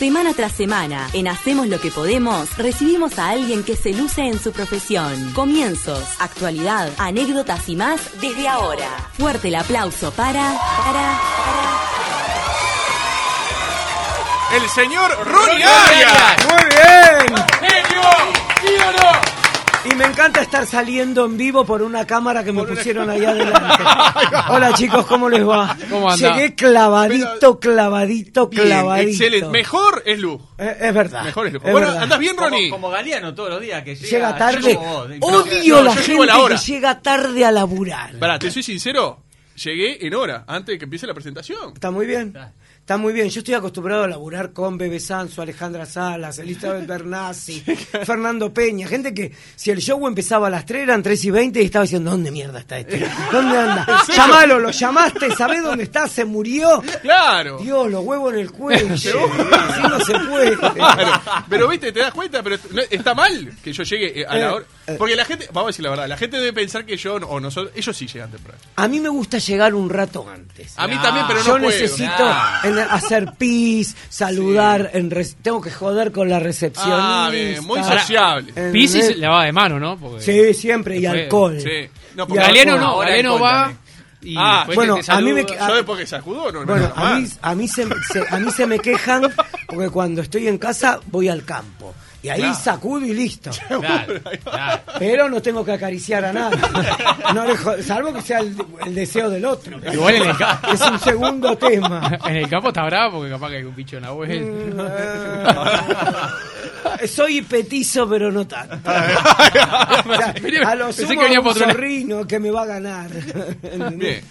Semana tras semana, en Hacemos lo que podemos, recibimos a alguien que se luce en su profesión. Comienzos, actualidad, anécdotas y más desde ahora. Fuerte el aplauso para... para... para... El señor Ronnie Arias. Muy bien. ¡Genio! ¿Sí o no? Y me encanta estar saliendo en vivo por una cámara que me pusieron ahí adelante. Hola chicos, ¿cómo les va? ¿Cómo anda? Llegué clavadito, clavadito, Bien, clavadito. excelente. Mejor es Luz. Eh, es verdad. Mejor es Luz. es Bueno, verdad. ¿andás bien, Ronnie? Como, como Galeano todos los días que llega, Llega tarde. vos. Odio No, la yo llego a gente la hora. que llega tarde a laburar. Pará, te soy sincero. Llegué en hora, antes de que empiece la presentación. Está muy bien. Está muy bien. Yo estoy acostumbrado a laburar con Bebe Sanso, Alejandra Salas, Elizabeth Bernassi, Fernando Peña. Gente que si el show empezaba a las 3 eran 3 y 20 y estaba diciendo, ¿dónde mierda está este? ¿Dónde anda? Llamalo, lo llamaste, ¿sabés dónde está? ¿Se murió? Claro. Dios, los huevos en el cuello. Así no se puede. Claro. Pero viste, te das cuenta, pero está mal que yo llegue eh, a la Eh, hora. eh. Porque la gente, vamos a decir la verdad, la gente debe pensar que yo o nosotros, ellos sí llegan temprano. A mí me gusta llegar un rato antes. A mí también, pero no Yo puedo. necesito. En- hacer pis, saludar, en re- tengo que joder con la recepcionista. Ah, bien, muy Ahora, sociable. en- Piscis lavada de mano, ¿no? Porque Sí, siempre, y alcohol. Sí. No, Y porque Galeano no, Ahora Galeano alcohol va también. y Ah, bueno, a mí me yo después que se no, no, Bueno, no, a mí, a, mí se, se- a mí se me quejan porque cuando estoy en casa voy al campo. Y ahí Claro. sacudo y listo. Claro, claro. Pero no tengo que acariciar a nadie. No le jo- salvo que sea el, el deseo del otro. Igual en el, ca- Es un segundo tema. en el campo está bravo porque capaz que hay un bicho en la vuelta. Eh, Soy petizo, pero no tanto. O sea, a lo sumo que un zorrino que me va a ganar. Bien.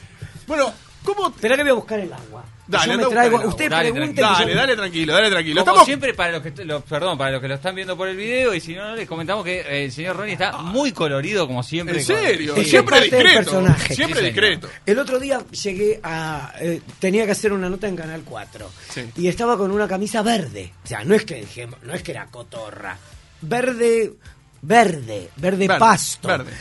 Bueno, ¿cómo? Espera que voy a buscar el agua. Dale, Yo me traigo. Usted Dale, pregunte. que yo- Dale, dale tranquilo, dale tranquilo. Como Estamos siempre, para los que lo- perdón, para los que lo están viendo por el video, y si no, les comentamos que eh, el señor Ronnie está muy colorido, como siempre. en con- serio, que siempre discreto. personaje. Siempre Sí, discreto. El otro día llegué a. eh, tenía que hacer una nota en Canal 4. Sí. Y estaba con una camisa verde. O sea, no es que dije, no es que era cotorra. Verde. Verde, verde, Verde, pasto. verde.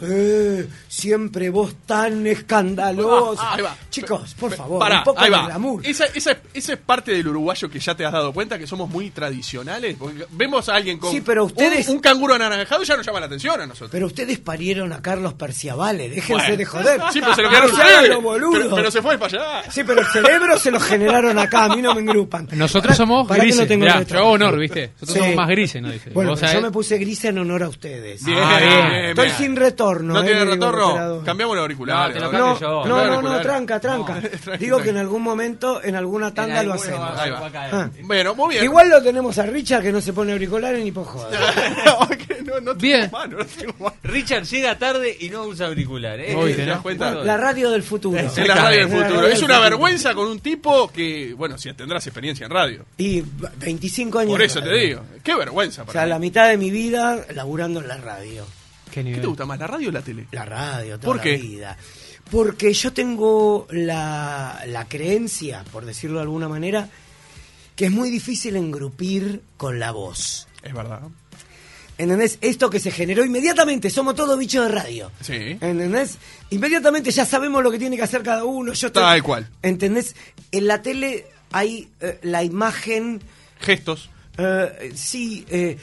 Eh, siempre vos tan escandaloso. Ah, ahí va. Chicos, por favor, Pará, un poco ahí de va. glamour. Esa, esa, esa es parte del uruguayo que ya te has dado cuenta que somos muy tradicionales. Porque vemos a alguien con Sí, pero ustedes- un, un canguro anaranjado y ya nos llama la atención a nosotros. Pero ustedes parieron a Carlos Perciavale, déjense Bueno. de joder. Sí, pero se lo quedaron ustedes. Pero, pero se fue para allá. Sí, pero el cerebro se lo generaron acá, a mí no me engrupan. Nosotros somos que grises. no tengo Mirá, el yo hago honor, ¿viste? Nosotros Sí. somos más grises, ¿no? Dice. Bueno, yo me puse en honor a ustedes. Bien, Ah, bien. bien, Estoy bien. sin retorno. ¿No eh, tiene retorno? Cambiamos los auriculares. No, No, yo. no, auriculares. tranca, tranca. Digo que en algún momento, en alguna tanda En lo hacemos. Ahí va. Ah. Bueno, muy bien. Igual lo tenemos a Richard que no se pone auriculares ni por joder. no, no Bien. mano, no tengo mano. Richard llega tarde y no usa auricular. ¿eh? ¿Te ¿te das cuenta? La radio del futuro. Es la radio del futuro. Es una vergüenza con un tipo que, bueno, si tendrás experiencia en radio. Y 25 años. Por eso te digo. Qué vergüenza O para sea, mí. la mitad de mi vida laburando en la radio. ¿Qué ¿Qué te gusta más, la radio o la tele? La radio, toda ¿Por la qué? vida. Porque yo tengo la, la creencia, por decirlo de alguna manera, que es muy difícil engrupir con la voz. Es verdad. ¿Entendés? Esto que se generó inmediatamente, somos todos bichos de radio. Sí. ¿Entendés? Inmediatamente ya sabemos lo que tiene que hacer cada uno. Yo estoy- Tal cual. ¿Entendés? En la tele hay eh, la imagen, Gestos. Eh, sí, eh,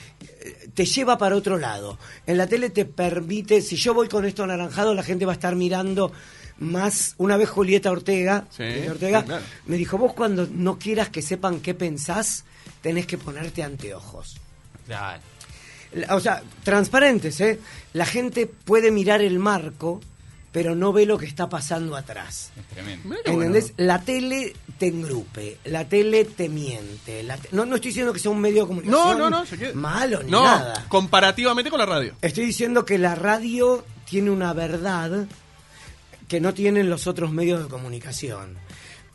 te lleva para otro lado. En la tele te permite, si yo voy con esto anaranjado, la gente va a estar mirando más. Una vez Julieta Ortega, Sí, Julieta Ortega sí, claro. me dijo, vos cuando no quieras que sepan qué pensás, tenés que ponerte anteojos. Claro. O sea, transparentes, ¿eh? La gente puede mirar el marco, pero no ve lo que está pasando atrás. Es tremendo. Bueno. ¿Entendés? La tele te engrupe, la tele te miente. la te- No, no estoy diciendo que sea un medio de comunicación No, no, no. se queda- malo ni no, nada. comparativamente con la radio. Estoy diciendo que la radio tiene una verdad que no tienen los otros medios de comunicación.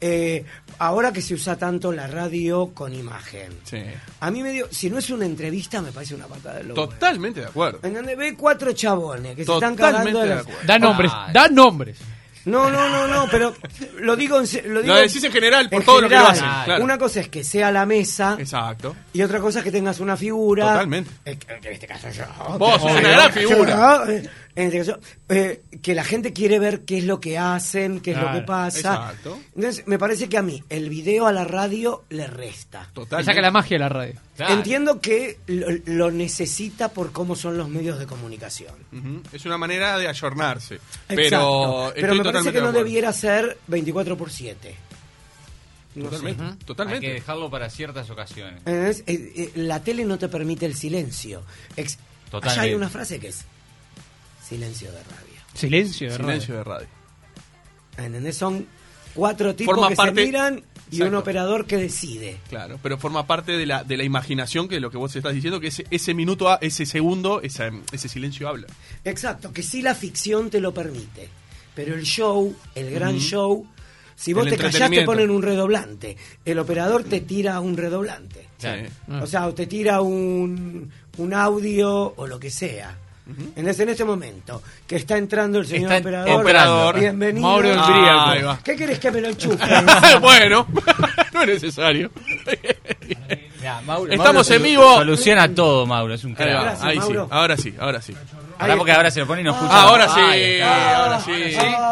Eh, ahora que se usa tanto la radio con imagen. Sí. A mí medio, si no es una entrevista, me parece una patada de loco. Totalmente de acuerdo. En donde ve cuatro chabones que se están Totalmente cagando de de la- acuerdo. Da nombres, da nombres. No, no, no, no, pero lo digo en lo, digo decís en general por en todo lo que lo general. hacen, claro. Una cosa es que sea la mesa Exacto. y otra cosa es que tengas una figura. Totalmente. Eh, que en este caso yo. Vos sos una gran figura. Yo, eh, En este caso, eh, que la gente quiere ver qué es lo que hacen, qué es lo que pasa. exacto. Entonces, me parece que a mí el video a la radio le resta. Le Totalmente. saca la magia de la radio. Claro. Entiendo que lo, lo necesita por cómo son los medios de comunicación. Es una manera de ayornarse. Exacto. Pero, Pero me parece totalmente que no de debiera ser 24 por 7. No sé. Totalmente. Hay Totalmente. que dejarlo para ciertas ocasiones. Eh, eh, la tele no te permite el silencio. Ex- Totalmente. Allá hay una frase que es silencio de radio. Silencio de Silencio radio. de radio. ¿Entendés? Son cuatro tipos Forma que parte- se miran y un operador que decide. Claro, pero forma parte de la, de la imaginación que es lo que vos estás diciendo, que ese, ese minuto, a- ese segundo, ese silencio habla. Exacto, que sí la ficción te lo permite. Pero el show, el gran show, si vos El te callás te ponen un redoblante. El operador te tira un redoblante. Sí. Ah. O sea, o te tira un, un audio o lo que sea. En, este, en este momento, que está entrando el señor Está operador. operador. Bienvenido. Mauro Ah, Briaco. ahí va. ¿Qué querés que me lo chupe? bueno, no es necesario. Ya, Mauro- Estamos Mauro en vivo. Soluciona todo, Mauro. Es un crack. Gracias, ahí sí, ahora sí, ahora sí. Ahora porque ahora se lo pone y no escucha. Ah, ahora sí, Ahí está. ahora sí.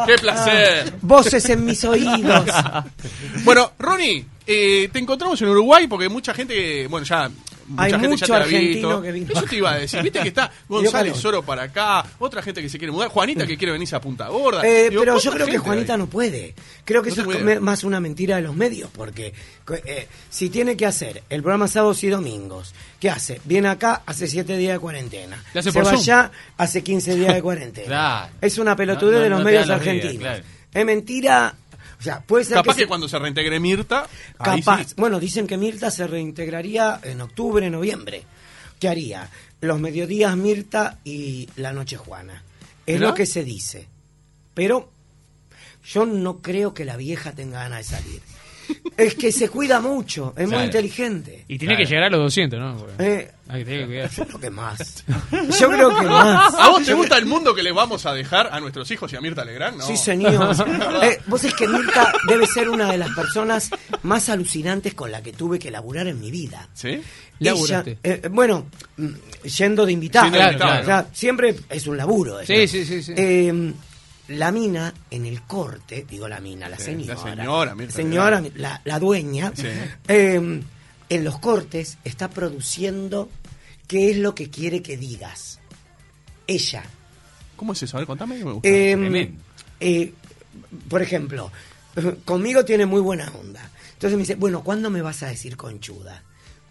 Qué placer. Voces en mis oídos. Bueno, Ronnie, eh, te encontramos en Uruguay porque mucha gente, bueno, ya. Mucha Hay gente mucho ya te ha argentino visto. que vino. Eso te iba a decir. Viste que está González. Soro para acá, otra gente que se quiere mudar, Juanita que quiere venirse a Punta Gorda. Eh, Digo, pero yo ¿cuánta creo que Juanita hay? no puede. Creo que No eso es puede. más una mentira de los medios, porque eh, si tiene que hacer el programa sábados y domingos, ¿qué hace? Viene acá, hace siete días de cuarentena. Le hace Se por va Zoom. allá, hace 15 días de cuarentena. Claro. Es una pelotudez No, no, de los medios días, argentinos. claro. Es mentira. O sea, puede ser Capaz que, que, se- cuando se reintegre Mirta, ahí Capaz. sí. Bueno, dicen que Mirta se reintegraría en octubre, noviembre. ¿Qué haría? Los mediodías Mirta y la noche Juana. Es lo que se dice. Pero yo no creo que la vieja tenga ganas de salir. Es que se cuida mucho, es muy inteligente. Y tiene Claro. que llegar a los 200, ¿no? Eh, hay que tener que cuidar. yo creo que más. Yo creo que más. ¿A vos te gusta el mundo que le vamos a dejar a nuestros hijos y a Mirta Legrand? No. Sí, señor. Eh, vos es que Mirta debe ser una de las personas más alucinantes con la que tuve que laburar en mi vida. ¿Sí? Ella, Laburaste. eh, bueno, mm, yendo de invitado. Siendo de Claro, invitado, o sea, siempre es un laburo. eso. Sí, sí, sí, sí. Eh, la mina en el corte, digo la mina, la Sí, señora. la señora, señora, la, la dueña. Sí. eh, en los cortes está produciendo qué es lo que quiere que digas. Ella. ¿Cómo es eso? A ver, contame me gusta. Eh, Tremendo. eh, por ejemplo, conmigo tiene muy buena onda. Entonces me dice, bueno, ¿cuándo me vas a decir conchuda?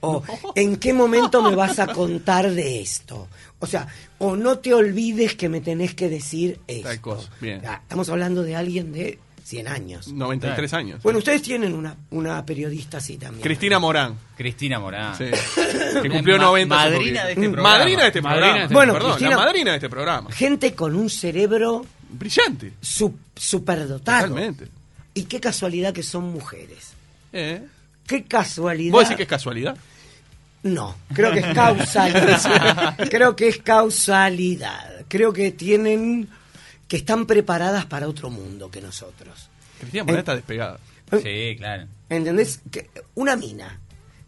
O ¿en qué momento me vas a contar de esto? O sea, o no te olvides que me tenés que decir esto. Tal cosa, bien. Ya, estamos hablando de alguien de 100 años. 93 años. Bueno, ustedes tienen una, una periodista así también. Cristina Morán. Cristina Morán. Sí. que cumplió Ma- 90 hace madrina de este programa. Madrina de este Madrina programa. de este Bueno, Perdón, Cristina- la madrina de este programa. Gente con un cerebro Brillante. su- superdotado. Totalmente. Y qué casualidad que son mujeres. Eh. Qué casualidad. ¿Vos decís que es casualidad? No, creo que es causalidad. creo que es causalidad. Creo que tienen que están preparadas para otro mundo que nosotros. Cristina Morán Eh. está despegada. Sí, claro. ¿Entendés? Que una mina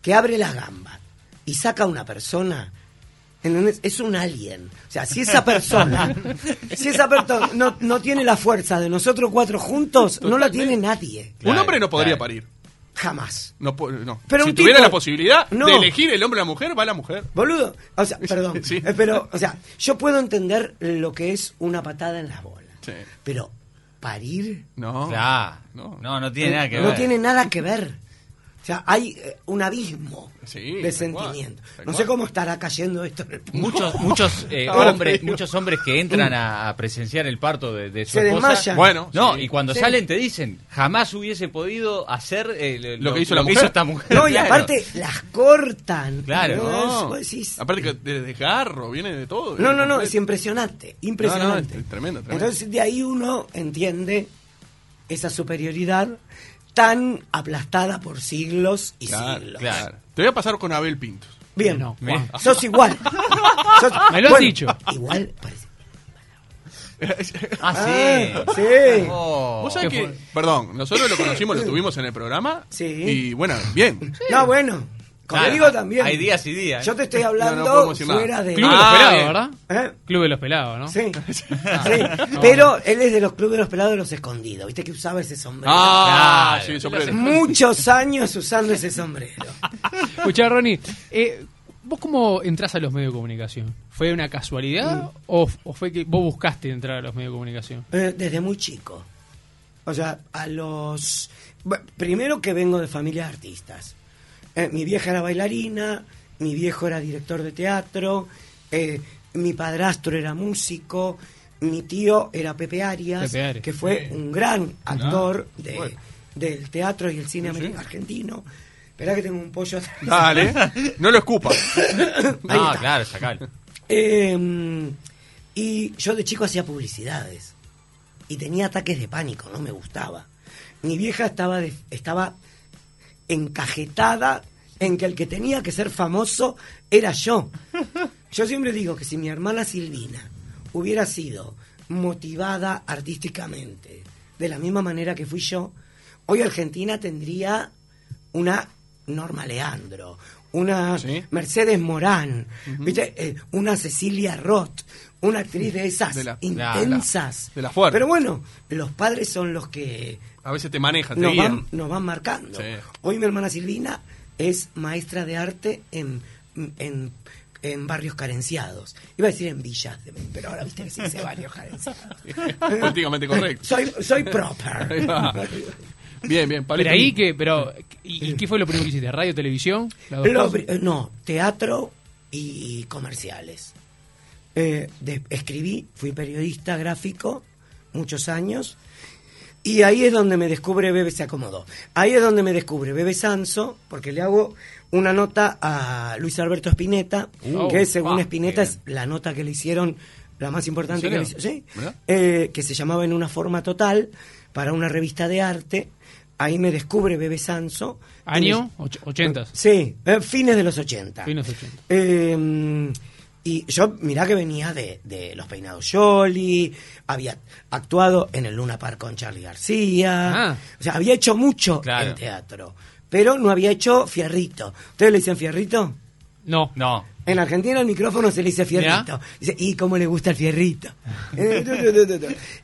que abre las gambas y saca a una persona, ¿entendés? Es un alien. O sea, si esa persona, si esa persona no, no tiene la fuerza de nosotros cuatro juntos, no la tiene nadie. un hombre no podría claro. parir. Jamás. No, no. Pero si tuviera tipo- la posibilidad No. de elegir el hombre o la mujer, va la mujer. Boludo, o sea, perdón, Sí. eh, pero, o sea, yo puedo entender lo que es una patada en las bolas, Sí. pero parir No. Claro. No. No, no, tiene nada que no ver. tiene nada que ver. O sea, hay eh, un abismo Sí, de cual, sentimiento. No sé cómo estará cayendo esto en el público. Muchos, muchos eh, hombres, muchos hombres que entran a, a presenciar el parto de, de su Se esposa. desmayan. Bueno, No, sí. y cuando Sí. salen te dicen, jamás hubiese podido hacer eh, Lo que hizo la mujer. esta mujer. No, y Claro. aparte las cortan. Claro. ¿no? Decís- Aparte que de desgarro, viene de todo. No, no, no, es impresionante, impresionante. No, no, es tremendo, tremendo. Entonces de ahí uno entiende esa superioridad tan aplastada por siglos y Claro, siglos. claro. Te voy a pasar con Abel Pintos. Bien, No, sos igual. Sos- Me lo has dicho. Igual parece. Ah, sí. Ah, sí. Oh. Vos sabés ¿Qué que, fue? perdón, nosotros lo conocimos, lo tuvimos en el programa. Sí. Y bueno, bien. No, bueno. Conmigo Claro, también. Hay días y días. Yo te estoy No, hablando no nada. fuera de... Club de los Ah, pelados. ¿verdad? ¿Eh? Club de los pelados, ¿no? Sí, Ah, sí. no, Pero él es de los clubes de los pelados de los escondidos. ¿Viste que usaba ese sombrero? Ah, Claro. sí, sombrero. Muchos años usando ese sombrero. Escuchá, Ronnie, eh, ¿vos cómo entrás a los medios de comunicación? ¿Fue una casualidad Mm. o, o fue que vos buscaste entrar a los medios de comunicación? Eh, desde muy chico. O sea, a los... bueno, primero que vengo de familia de artistas. Eh, mi vieja era bailarina, mi viejo era director de teatro, eh, mi padrastro era músico, mi tío era Pepe Arias, Pepe Arias. que fue un gran actor de- Bueno. del teatro y el cine argentino. Esperá que tengo un pollo atrás. Dale, no lo escupas. Ahí Ah, está. claro, sacalo. Eh, y yo de chico hacía publicidades y tenía ataques de pánico, no me gustaba. Mi vieja estaba, de- estaba encajetada en que el que tenía que ser famoso era yo. Yo siempre digo que si mi hermana Silvina hubiera sido motivada artísticamente de la misma manera que fui yo, hoy Argentina tendría una Norma Leandro, una Sí. Mercedes Morán, ¿viste? Eh, una Cecilia Roth, una actriz de esas De la- intensas. de la fuerte. Pero bueno, los padres son los que A veces te manejan, te nos guían. van, nos van marcando. Sí. Hoy mi hermana Silvina es maestra de arte en, en, en barrios carenciados. Iba a decir en villas, de- pero ahora viste que se dice barrios carenciados. Políticamente correcto. Soy, soy Ahí proper. va. Bien, bien. Pero ahí que, pero, ¿y, y qué fue lo primero que hiciste? ¿Radio, televisión? Eh, no, teatro y comerciales. Eh, de- escribí, fui periodista gráfico muchos años y ahí es donde me descubre Bebe se acomodó. Ahí es donde me descubre Bebe Sanso porque le hago una nota a Luis Alberto Spinetta, Uh, que según ah, Spinetta bien. es la nota que le hicieron la más importante ¿En que le hicieron, ¿sí? Eh, que se llamaba En una forma total para una revista de arte. Ahí me descubre Bebe Sanso. ¿Año? Och- 80. Sí, eh, fines de los 80. Fines 80. Eh, y yo, mirá que venía de, de Los Peinados Jolly, había actuado en el Luna Park con Charlie García, Ah. o sea, había hecho mucho Claro. en teatro, pero no había hecho fierrito. ¿Ustedes le dicen fierrito? No. No. En Argentina el micrófono se le dice fierrito. Dice, ¿y cómo le gusta el fierrito?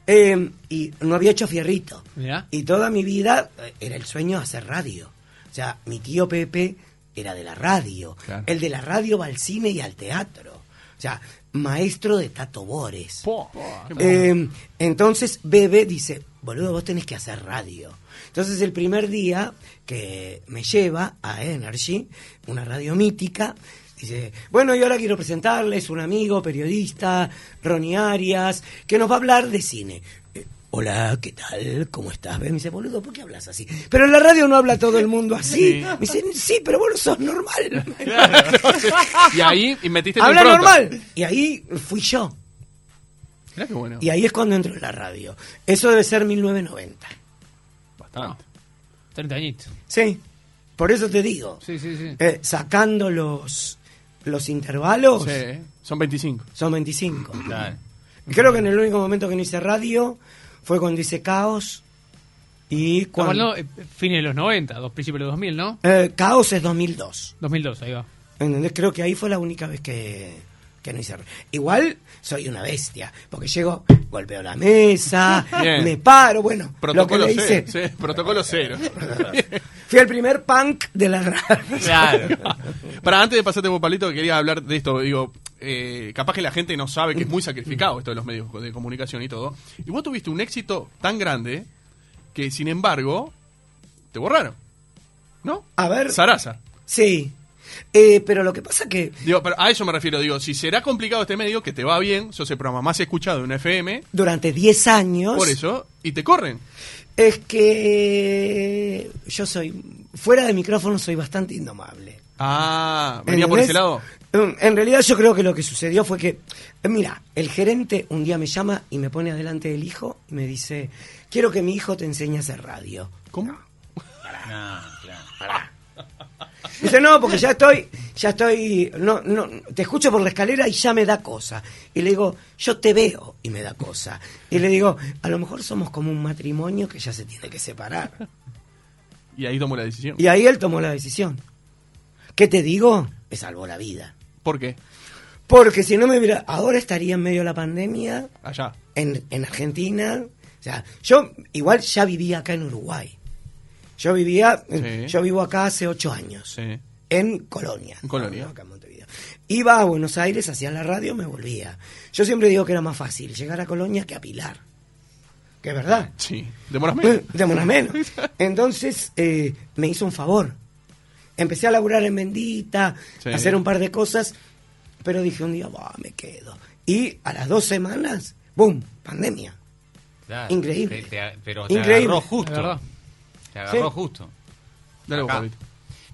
Eh, y no había hecho fierrito. Mirá. Y toda mi vida eh, era el sueño de hacer radio. O sea, mi tío Pepe era de la radio. Claro. El de la radio va al cine y al teatro. O sea, maestro de Tato Bores. Po. Eh, entonces Bebe dice, boludo, vos tenés que hacer radio. Entonces el primer día que me lleva a Energy, una radio mítica, dice, bueno, y ahora quiero presentarles un amigo periodista, Ronnie Arias, que nos va a hablar de cine. Hola, ¿qué tal? ¿Cómo estás? Me dice, boludo, ¿por qué hablas así? Pero en la radio no habla todo el mundo así. Me dice, sí, pero vos no sos normal. Y ahí y metiste Habla impronta. normal. Y ahí fui yo. Mirá qué bueno. Y ahí es cuando entro en la radio. Eso debe ser 1990. Bastante. 30 añitos. Sí, por eso te digo. Sí, sí, sí. Eh, sacando los, los intervalos, Sí, son 25. son 25. Claro. Creo que en el único momento que no hice radio fue cuando hice Caos. Y Estamos cuando... hablando eh, fines de los 90, dos principios de los 2000, ¿no? Eh, Caos es 2002. 2002, ahí va. ¿Entendés? Creo que ahí fue la única vez que, que no hice. Igual soy una bestia, porque llego, golpeo la mesa, Bien. me paro, bueno, Protocolo lo que le cero. hice. sí, protocolo cero. Fui el primer punk de la radio. Claro. Para antes de pasarte por Palito, quería hablar de esto. Digo, eh, capaz que la gente no sabe que es muy sacrificado esto de los medios de comunicación y todo. Y vos tuviste un éxito tan grande que, sin embargo, te borraron. ¿No? A ver. Sarasa. Sí. Eh, pero lo que pasa que Digo, pero a eso me refiero. Digo, si será complicado este medio, que te va bien, sos el programa más escuchado de una FM, durante 10 años. por eso, y te corren. Es que yo soy. Fuera de micrófono soy bastante indomable. Ah, venía por ese lado. Mm, En realidad yo creo que lo que sucedió fue que, eh, mira, el gerente un día me llama y me pone adelante del hijo y me dice, quiero que mi hijo te enseñe a hacer radio. ¿Cómo? No, claro. Dice, no, porque ya estoy, ya estoy, no, no, te escucho por la escalera y ya me da cosa. Y le digo, yo te veo y me da cosa. Y le digo, a lo mejor somos como un matrimonio que ya se tiene que separar. Y ahí tomó la decisión. Y ahí él tomó la decisión. ¿Qué te digo? Me salvó la vida. ¿Por qué? Porque si no me hubiera... Ahora estaría en medio de la pandemia, Allá. en, en Argentina. O sea, yo igual ya vivía acá en Uruguay. Yo vivía... Sí. Yo vivo acá hace ocho años. Sí. En Colonia. En Colonia. Acá en Montevideo. Iba a Buenos Aires, hacía la radio, me volvía. Yo siempre digo que era más fácil llegar a Colonia que a Pilar. Que es verdad. Sí. ¿Demoras menos? Eh, Demora menos. Entonces eh, me hizo un favor. Empecé a laburar en Bendita, Sí. a hacer un par de cosas, pero dije un día, "Bah, me quedo. Y a las dos semanas, ¡boom! Pandemia. Claro. Increíble. Te- te- pero te Increíble. agarró justo. verdad. Te agarró Sí. justo. Dale.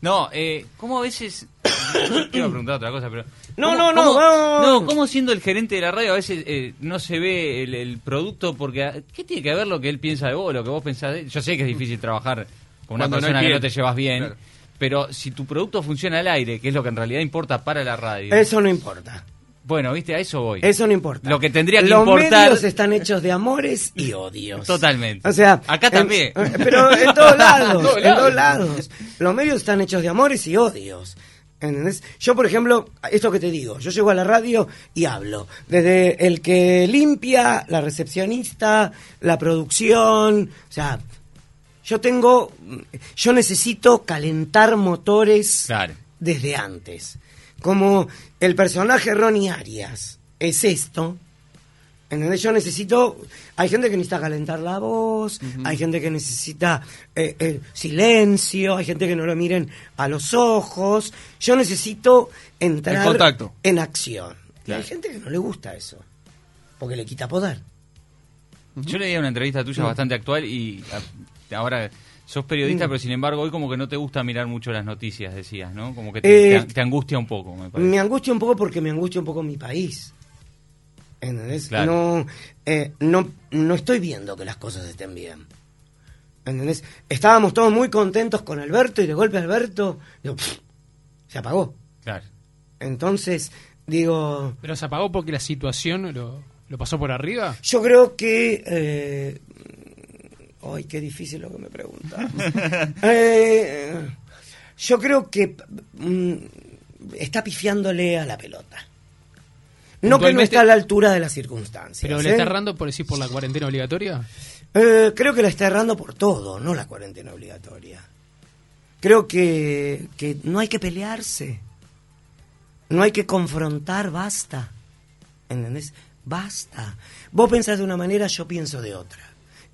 No, eh, ¿cómo a veces... Te iba a preguntar otra cosa, pero... No, ¿cómo- no, no, cómo- vamos. No, ¿cómo siendo el gerente de la radio a veces eh, no se ve el, el producto? Porque, ah, ¿qué tiene que ver lo que él piensa de vos, lo que vos pensás de él? Yo sé que es difícil trabajar con una Cuando no persona que no te llevas bien, Claro. Pero si tu producto funciona al aire, que es lo que en realidad importa para la radio... Eso no importa. Bueno, viste, a eso voy. Eso no importa. Lo que tendría que Los importar- medios están hechos de amores y odios. Totalmente. O sea, Acá también. eh, pero en todos lados, en todos lados. Los medios están hechos de amores y odios. ¿Entendés? Yo, por ejemplo, esto que te digo, yo llego a la radio y hablo. Desde el que limpia, la recepcionista, la producción, o sea, yo tengo, yo necesito calentar motores Claro. desde antes. Como el personaje Ronnie Arias es esto, ¿entendés? Yo necesito. Hay gente que necesita calentar la voz, hay gente que necesita eh, silencio, hay gente que no lo miren a los ojos. Yo necesito entrar contacto. en acción. Y hay gente que no le gusta eso, porque le quita poder. Yo leía una entrevista tuya bastante actual y a- ahora sos periodista, pero sin embargo hoy como que no te gusta mirar mucho las noticias, decías, ¿no? Como que te, Eh, te- te angustia un poco, me parece. Me angustia un poco porque me angustia un poco mi país. ¿Entendés? Claro. No, eh, no, no estoy viendo que las cosas estén bien. ¿Entendés? Estábamos todos muy contentos con Alberto y de golpe Alberto digo, pff, se apagó. Claro. Entonces, digo, Pero se apagó porque la situación lo, lo pasó por arriba. yo creo que... eh, ay, qué difícil lo que me preguntas. Eh, yo creo que mm, está pifiándole a la pelota. No que no está a la altura de las circunstancias. Pero le ¿eh? está errando por decir por la cuarentena obligatoria. Eh, creo que la está errando por todo, no la cuarentena obligatoria. Creo que, que no hay que pelearse. No hay que confrontar, basta. ¿Entendés? Basta. Vos pensás de una manera, yo pienso de otra.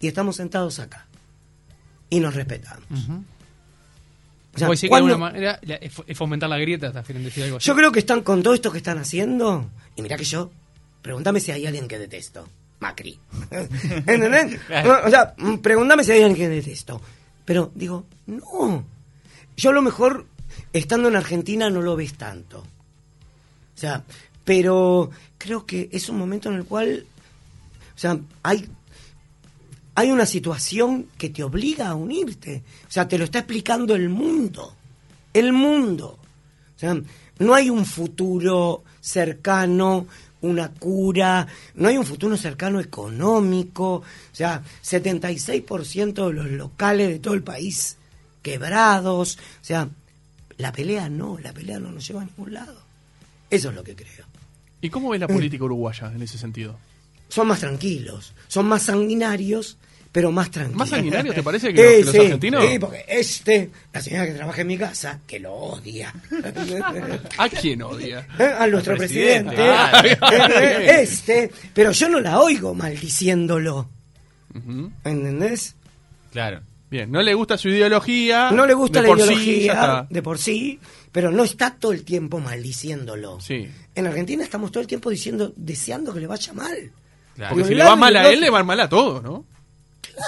Y estamos sentados acá. Y nos respetamos. O sea, Vos decís que de ¿cuándo- alguna manera la- es fo- es fomentar la grieta, decir algo así. Yo creo que están con todo esto que están haciendo. Y mirá que yo, pregúntame si hay alguien que detesto. Macri. ¿Entendés? O sea, mm, pregúntame si hay alguien que detesto. Pero digo, no. Yo a lo mejor, estando en Argentina, no lo ves tanto. O sea, pero creo que es un momento en el cual, o sea, hay, hay una situación que te obliga a unirte. O sea, te lo está explicando el mundo. El mundo. O sea, no hay un futuro cercano, una cura, no hay un futuro cercano económico. O sea, 76% de los locales de todo el país quebrados. O sea, la pelea no, la pelea no nos lleva a ningún lado. Eso es lo que creo. ¿Y cómo ves la política uruguaya en ese sentido? Son más tranquilos, son más sanguinarios, pero más tranquilos. ¿Más sanguinarios te parece que los- que los sí, argentinos? Sí, porque este, la señora que trabaja en mi casa, que lo odia. ¿A quién odia? ¿Eh? a nuestro presidente, presidente. Eh, eh, este, pero yo no la oigo maldiciéndolo. Ujú. ¿Entendés? Claro. Bien, no le gusta su ideología. No le gusta la sí, ideología de por sí, pero no está todo el tiempo maldiciéndolo. Sí. En Argentina estamos todo el tiempo diciendo, deseando que le vaya mal. Claro. Porque si le va mal a él, le va mal a todo, ¿no?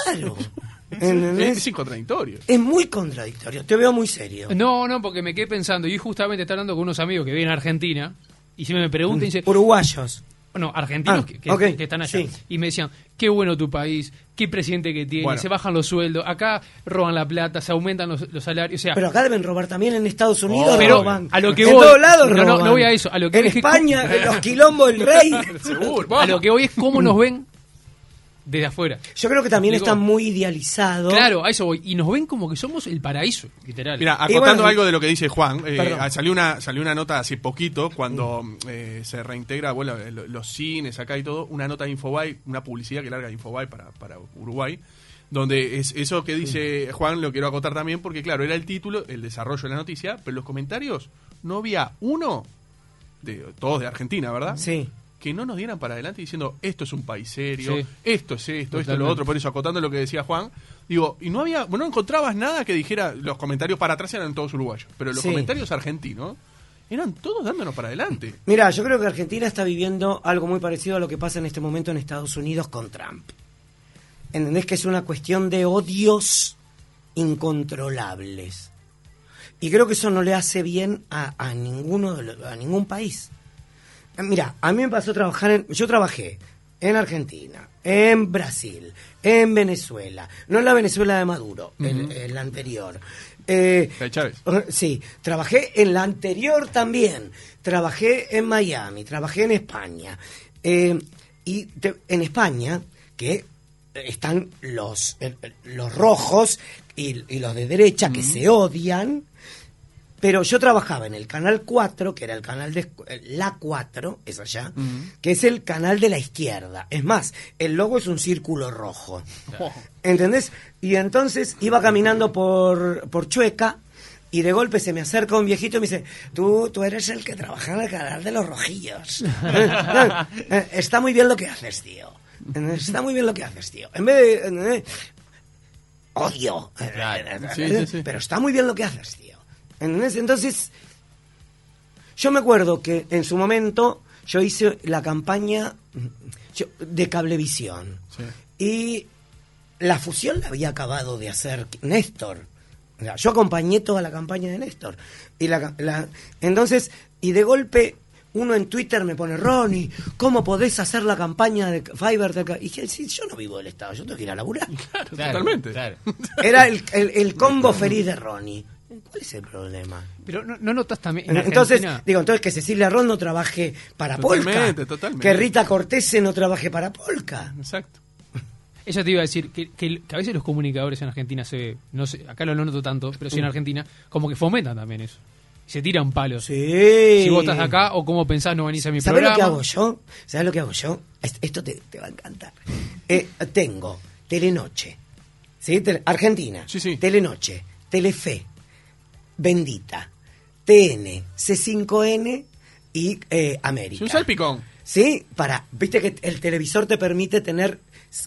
Claro. Es, ¿Entendés? es contradictorio. Es muy contradictorio. Te veo muy serio. No, no, porque me quedé pensando, y justamente estaba hablando con unos amigos que viven en Argentina, y si me preguntan, dice, Uruguayos. No, argentinos Ah, que, que- que están allá, sí. y me decían, qué bueno tu país, qué presidente que tiene, Bueno. se bajan los sueldos, acá roban la plata, se aumentan los, los salarios, o sea, Pero acá deben robar también en Estados Unidos. Oh, pero roban. a lo que en voy- todos lados no, roban. no voy a eso, a lo que en voy es que- España, en los quilombos del rey. Seguro. a lo que hoy es cómo nos ven desde afuera. Yo creo que también Digo, está muy idealizado. Claro, a eso voy. Y nos ven como que somos el paraíso, literal. Mira, acotando bueno, algo de lo que dice Juan, eh, Perdón. salió una salió una nota hace poquito cuando eh, se reintegra bueno, lo- los cines acá y todo, una nota de Infobay, una publicidad que larga Infobay para, para Uruguay, donde es eso que dice Juan lo quiero acotar también porque claro, era el título, el desarrollo de la noticia, pero en los comentarios no había uno de todos de Argentina, ¿verdad? Sí. Que no nos dieran para adelante diciendo esto es un país serio, Sí. esto es esto, esto es lo otro, por eso acotando lo que decía Juan, digo, y no había, bueno, no encontrabas nada que dijera, los comentarios para atrás eran todos uruguayos, pero los Sí. comentarios argentinos eran todos dándonos para adelante. Mira, yo creo que Argentina está viviendo algo muy parecido a lo que pasa en este momento en Estados Unidos con Trump. ¿Entendés que es una cuestión de odios incontrolables? Y creo que eso no le hace bien a, a ninguno de los- a ningún país. Mira, a mí me pasó trabajar en, yo trabajé en Argentina, en Brasil, en Venezuela, no en la Venezuela de Maduro, en, en la anterior. Eh, de Chávez. Sí, trabajé en la anterior también. Trabajé en Miami, trabajé en España. Eh, y te- en España, que están los, eh, los rojos y, y los de derecha que se odian, pero yo trabajaba en el canal 4, que era el canal de eh, la 4, es allá, que es el canal de la izquierda. Es más, el logo es un círculo rojo. ¿Entendés? Y entonces iba caminando por, por Chueca y de golpe se me acerca un viejito y me dice, tú, tú eres el que trabaja en el canal de los rojillos. Eh, Está muy bien lo que haces, tío. Está muy bien lo que haces, tío. En vez de... eh, Odio. Claro. Sí, sí, sí. Pero está muy bien lo que haces, tío. ¿Entendés? Entonces, yo me acuerdo que en su momento yo hice la campaña yo- de Cablevisión. Sí. Y la fusión la había acabado de hacer Néstor. O sea, yo acompañé toda la campaña de Néstor. Y la, la- entonces, y de golpe, uno en Twitter me pone, Ronnie, ¿cómo podés hacer la campaña de Fiverr? de acá?" Y dije, sí, yo no vivo del Estado, yo tengo que ir a laburar. Claro, Claro, totalmente. claro. Era el, el- el combo feliz de Ronnie. ¿Cuál es el problema? Pero no, no notas también. en Entonces, Argentina- digo, entonces que Cecilia Ron no trabaje para Polka. Totalmente, totalmente. Que Rita Cortese no trabaje para Polka. Exacto. Eso te iba a decir, que, que- que a veces los comunicadores en Argentina se. No sé, acá lo no noto tanto, pero sí en Argentina, como que fomentan también eso. Se tiran palos. Sí. Si vos estás acá o cómo pensás no venís a mi ¿Sabés programa. lo que hago yo? ¿Sabes lo que hago yo? Es- Esto te, te va a encantar. Eh, tengo Telenoche, ¿sí? Argentina, Sí, sí. Telenoche, Telefe, Bendita, TN, C5N y eh, América. Es un salpicón. ¿Sí? Para, viste que el televisor te permite tener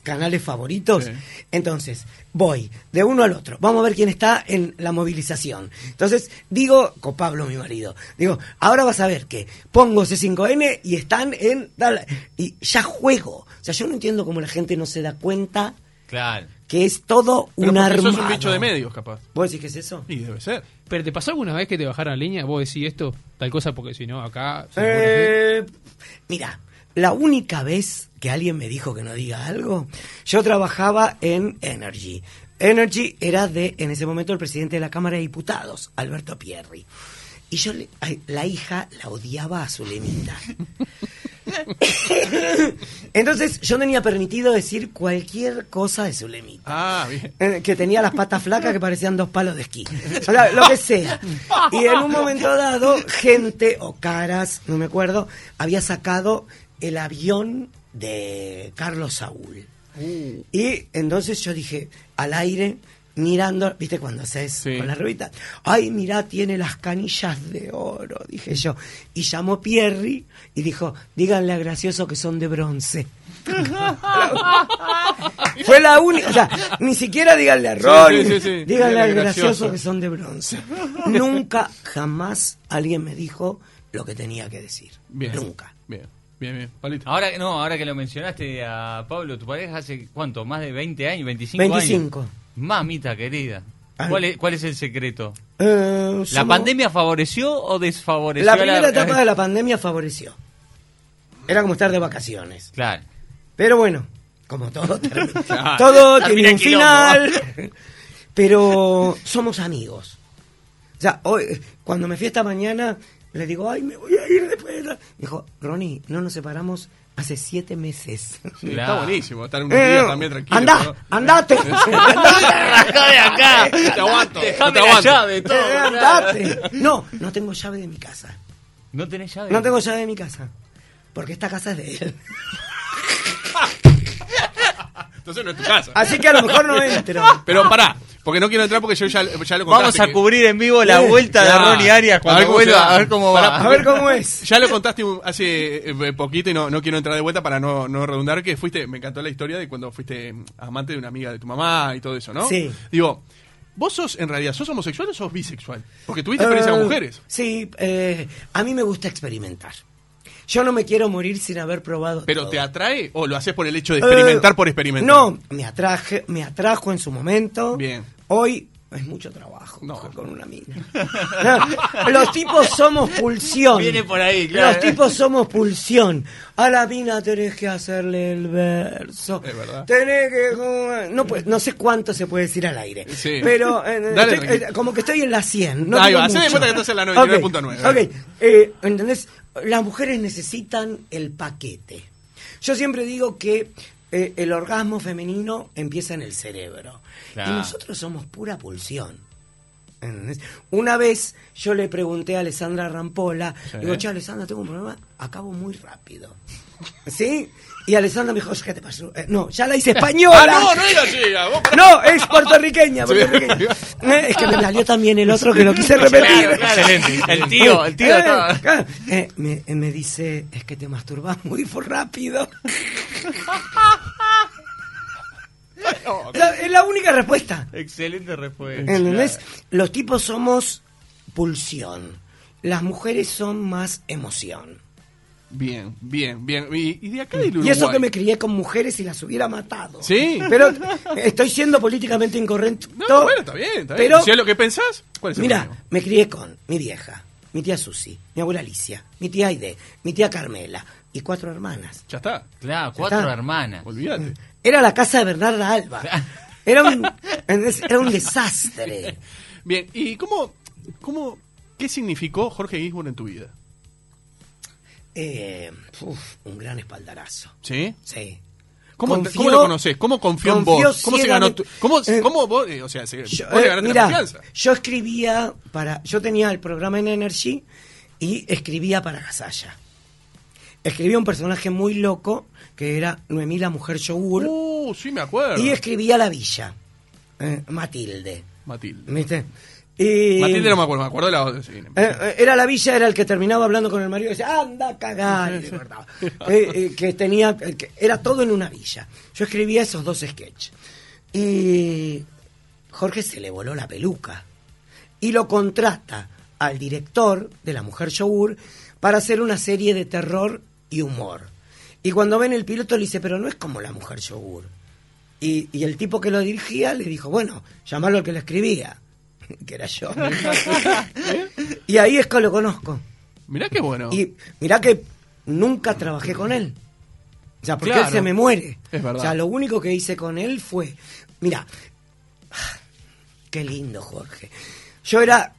canales favoritos. Sí. Entonces, voy de uno al otro. Vamos a ver quién está en la movilización. Entonces, digo, con Pablo, mi marido, digo, ahora vas a ver que pongo C5N y están en. tal- y ya juego. O sea, yo no entiendo cómo la gente no se da cuenta Claro. Que es todo Pero un porque armado. sos un bicho de medios, capaz. ¿Vos decís que es eso? Y debe ser. Pero ¿te pasó alguna vez que te bajaran línea? Vos decís esto, tal cosa, porque si no, acá. Eh, mira, la única vez que alguien me dijo que no diga algo, yo trabajaba en Energy. Energy era de, en ese momento, el presidente de la Cámara de Diputados, Alberto Pierri. Y yo, le- ay, la hija la odiaba a Zulemita. Entonces, yo tenía permitido decir cualquier cosa de Zulemita. Ah, bien. Eh, que tenía las patas flacas que parecían dos palos de esquí. O sea, lo que sea. Y en un momento dado, gente o caras, no me acuerdo, había sacado el avión de Carlos Saúl. Y entonces yo dije, al aire, mirando, ¿viste cuando haces Sí. con la revista? Ay, mirá, tiene las canillas de oro, dije yo. Y llamó Pierri y dijo, díganle a Gracioso que son de bronce. Fue la única, o sea, ni siquiera díganle a Ronnie, sí, sí, sí. díganle Díganle al gracioso. gracioso que son de bronce. Nunca, jamás alguien me dijo lo que tenía que decir. Bien. Nunca. Bien, bien, bien. Palito. Ahora, no, ahora que lo mencionaste a Pablo, tu pareja hace cuánto, más de 20 años, 25, 25. años. Mamita querida. Ay. ¿Cuál es, cuál es el secreto? Eh, ¿La pandemia favoreció o desfavoreció? La primera etapa de la pandemia favoreció. Era como estar de vacaciones. Claro. Pero bueno, como todo. Claro. todo tiene un final. Pero somos amigos. O sea, hoy, cuando me fui esta mañana, Le digo, ay, me voy a ir después. de la-". Dijo, Ronnie, no nos separamos hace siete meses. Sí, Claro. Está buenísimo, estar unos Eh, días también tranquilo. andá, ¿no? andate. de acá! Te aguanto, Dejame te la aguanto. llave, todo. Eh, andate. No, no tengo llave de mi casa. ¿No tenés llave? No tengo llave de mi casa. Porque esta casa es de él. Entonces no es tu casa. Así que a lo mejor no entro. Pero pará, porque no quiero entrar porque yo ya, ya lo contaste. Vamos a que- cubrir en vivo la vuelta de. Ronnie Arias A cuando ver cómo se vuelva, a ver cómo va. A ver cómo es. Ya lo contaste hace eh, poquito y no, no quiero entrar de vuelta para no, no redundar que fuiste, me encantó la historia de cuando fuiste amante de una amiga de tu mamá y todo eso, ¿no? Sí. Digo, ¿vos sos en realidad, sos homosexual o sos bisexual? Porque tuviste experiencia con Eh, mujeres. Sí, eh, a mí me gusta experimentar. Yo no me quiero morir sin haber probado ¿Pero todo. te atrae o lo haces por el hecho de experimentar Eh, por experimentar? No, me atraje, me atrajo en su momento. Bien. Hoy es mucho trabajo No. con una mina. No, los tipos somos pulsión. Viene por ahí, claro. Los tipos somos pulsión. A la mina tenés que hacerle el verso. Es verdad. Tenés que... No, pues, no sé cuánto se puede decir al aire. Sí. Pero eh, Dale, estoy- eh, como que estoy en la 100. No Ahí va, mucho. cuenta que estás en la 99.9. Ok, eh, ¿entendés? Las mujeres necesitan el paquete. Yo siempre digo que eh, el orgasmo femenino empieza en el cerebro. Claro. Y nosotros somos pura pulsión. ¿Entendés? Una vez yo le pregunté a Alessandra Rampola, Sí. digo, che, Alessandra, tengo un problema, acabo muy rápido. ¿Sí? Y Alessandra me dijo, ¿qué te pasó? Eh, no, ya la hice española. Ah, no, no digas así, vos. No, es puertorriqueña. Sí. puertorriqueña. Eh, Es que me salió también el otro que lo quise repetir. Claro, claro, el tío, el tío Eh. Eh, me, eh, me dice, es que te masturbas muy for- rápido. No, La- es la única respuesta. Excelente respuesta. ¿Entendés? Los tipos somos pulsión. Las mujeres son más emoción. Bien, bien, bien. Y, y de acá del Uruguay. Y eso que me crié con mujeres y las hubiera matado. Sí. Pero estoy siendo políticamente incorrecto. No, bueno, está bien, está bien. Pero, Si es lo que pensás, ¿cuál es el Mira, problema? me crié con mi vieja, mi tía Susi, mi abuela Alicia, mi tía Aide, mi tía Carmela y cuatro hermanas. Ya está. Claro, cuatro está. hermanas. Olvídate. Era la casa de Bernarda Alba. Era un, era un desastre. Bien, ¿y cómo, cómo, qué significó Jorge Gisborne en tu vida? Eh, uf, un gran espaldarazo. ¿Sí? Sí. ¿Cómo, Confió- ¿Cómo lo conoces? ¿Cómo confió en confió vos? ¿Cómo se ganó tu, cómo, Eh, cómo vos, eh, o sea, se, Yo, vos le eh, ganaste mira, la confianza? yo escribía para. Yo tenía el programa en Energy y escribía para Gasalla. Escribía un personaje muy loco que era Noemí la mujer yogur Uh, sí me acuerdo. y escribía La Villa, eh, Matilde. Matilde. ¿Viste? Y- Matilde no me acuerdo, me acuerdo de la otra. sí, Eh, era la villa, era el que terminaba hablando con el marido y decía, anda cortaba. Eh, eh, que tenía, eh, que era todo en una villa. Yo escribía esos dos sketches. Y Jorge se le voló la peluca. Y lo contrata al director de La Mujer Yogur para hacer una serie de terror y humor. Y cuando ven el piloto le dice, pero no es como La Mujer Yogur. Y, y el tipo que lo dirigía le dijo, bueno, llamalo al que lo escribía, que era yo. y ahí es que lo conozco. Mirá qué bueno. Y mirá que nunca trabajé con él. O sea, porque Claro. él se me muere. Es verdad. O sea, lo único que hice con él fue, mira, qué lindo Jorge. Yo era,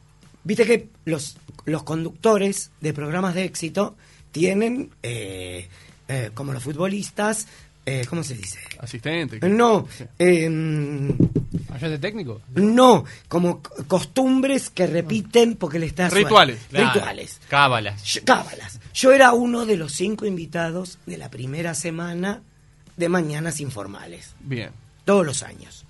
viste que los, los conductores de programas de éxito tienen, eh, eh, como los futbolistas, eh, ¿cómo se dice? Asistente. No, Sí. eh, ¿Allá de técnico? no, como costumbres que repiten porque le está Rituales. Claro. Rituales. Cábalas. Yo- cábalas. Yo era uno de los cinco invitados de la primera semana de Mañanas Informales, Bien, todos los años.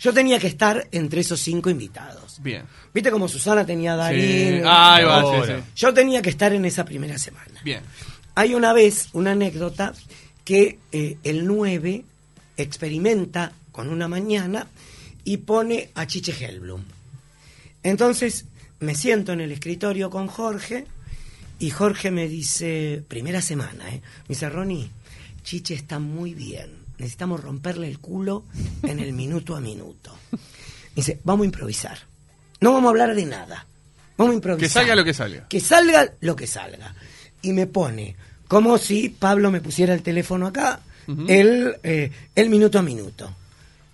Yo tenía que estar entre esos cinco invitados. bien. ¿Viste como Susana tenía a Sí. Darín? Ahí va, sí, sí. Yo tenía que estar en esa primera semana. Bien. Hay una vez una anécdota que eh, el 9 experimenta con una mañana y pone a Chiche Hellblum. Entonces me siento en el escritorio con Jorge y Jorge me dice, primera semana, ¿eh? me dice, Ronnie, Chiche está muy bien, necesitamos romperle el culo en el minuto a minuto. Dice, vamos a improvisar, no vamos a hablar de nada, vamos a improvisar. Que salga lo que salga. Que salga lo que salga. Y me pone, como si Pablo me pusiera el teléfono acá, el, eh, el minuto a minuto.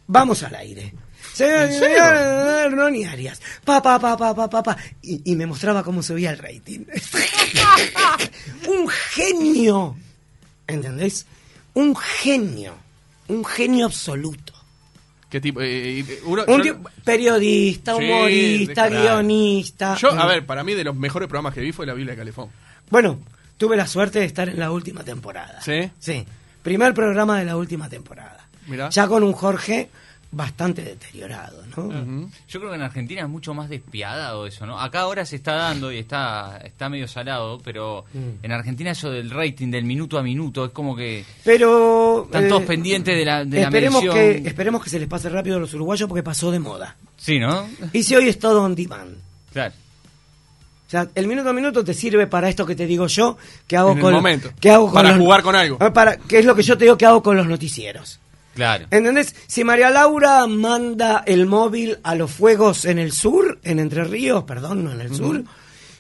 Vamos al aire. Señor, Ronnie Arias. Pa, pa, pa, pa, pa, pa, pa. Y, y me mostraba cómo subía el rating. un genio. ¿Entendés? Un genio. Un genio absoluto. ¿Qué tipo? Eh, eh, uno- Un yo- periodista, humorista, guionista. Yo, a ver, para mí de los mejores programas que vi fue La Biblia de Calefón. Bueno, tuve la suerte de estar en la última temporada. ¿Sí? Sí. Primer programa de la última temporada. Mirá. Ya con un Jorge bastante deteriorado, ¿no? Yo creo que en Argentina es mucho más despiadado eso, ¿no? Acá ahora se está dando y está, está medio salado, pero Mm. en Argentina eso del rating, del minuto a minuto, es como que Pero. están eh, todos pendientes de la, de la esperemos medición. que, esperemos que se les pase rápido a los uruguayos porque pasó de moda. Sí, ¿no? Y si hoy es todo on demand. Claro. O sea, el minuto a minuto te sirve para esto que te digo yo, que hago En el con momento. que hago con Para los- jugar con algo. Ah, Para, que es lo que yo te digo que hago con los noticieros. Claro. ¿Entendés? Si María Laura manda el móvil a los fuegos en el sur, en Entre Ríos, perdón, no en el sur,